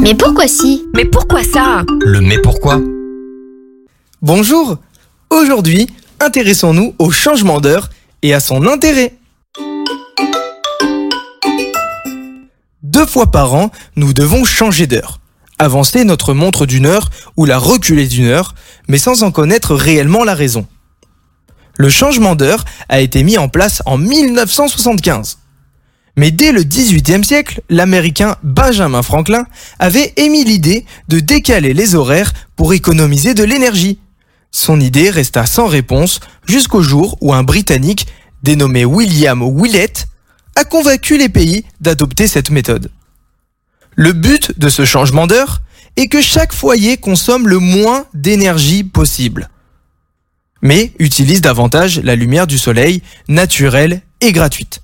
Mais pourquoi si? Mais pourquoi ça? Le mais pourquoi? Bonjour Aujourd'hui, intéressons-nous au changement d'heure et à son intérêt. Deux fois par an, nous devons changer d'heure. Avancer notre montre d'une heure ou la reculer d'une heure, mais sans en connaître réellement la raison. Le changement d'heure a été mis en place en 1975. Mais dès le XVIIIe siècle, l'Américain Benjamin Franklin avait émis l'idée de décaler les horaires pour économiser de l'énergie. Son idée resta sans réponse jusqu'au jour où un Britannique, dénommé William Willett, a convaincu les pays d'adopter cette méthode. Le but de ce changement d'heure est que chaque foyer consomme le moins d'énergie possible, mais utilise davantage la lumière du soleil naturelle et gratuite.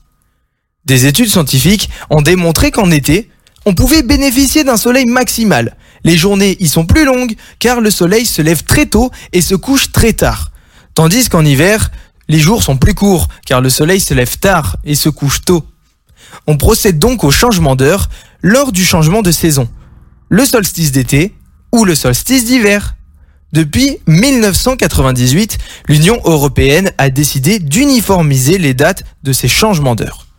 Des études scientifiques ont démontré qu'en été, on pouvait bénéficier d'un soleil maximal. Les journées y sont plus longues car le soleil se lève très tôt et se couche très tard. Tandis qu'en hiver, les jours sont plus courts car le soleil se lève tard et se couche tôt. On procède donc au changement d'heure lors du changement de saison. Le solstice d'été ou le solstice d'hiver. Depuis 1998, l'Union européenne a décidé d'uniformiser les dates de ces changements d'heure.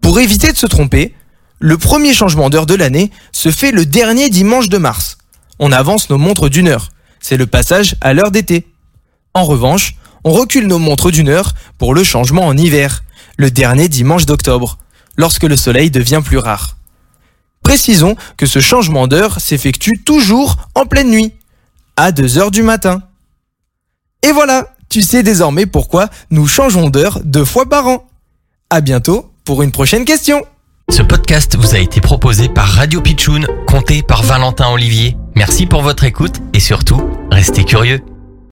Pour éviter de se tromper, le premier changement d'heure de l'année se fait le dernier dimanche de mars. On avance nos montres d'une heure. C'est le passage à l'heure d'été. En revanche, on recule nos montres d'une heure pour le changement en hiver, le dernier dimanche d'octobre, lorsque le soleil devient plus rare. Précisons que ce changement d'heure s'effectue toujours en pleine nuit, à 2 heures du matin. Et voilà, tu sais désormais pourquoi nous changeons d'heure deux fois par an. À bientôt pour une prochaine question. Ce podcast vous a été proposé par Radio Pitchoun, compté par Valentin Olivier. Merci pour votre écoute et surtout, restez curieux.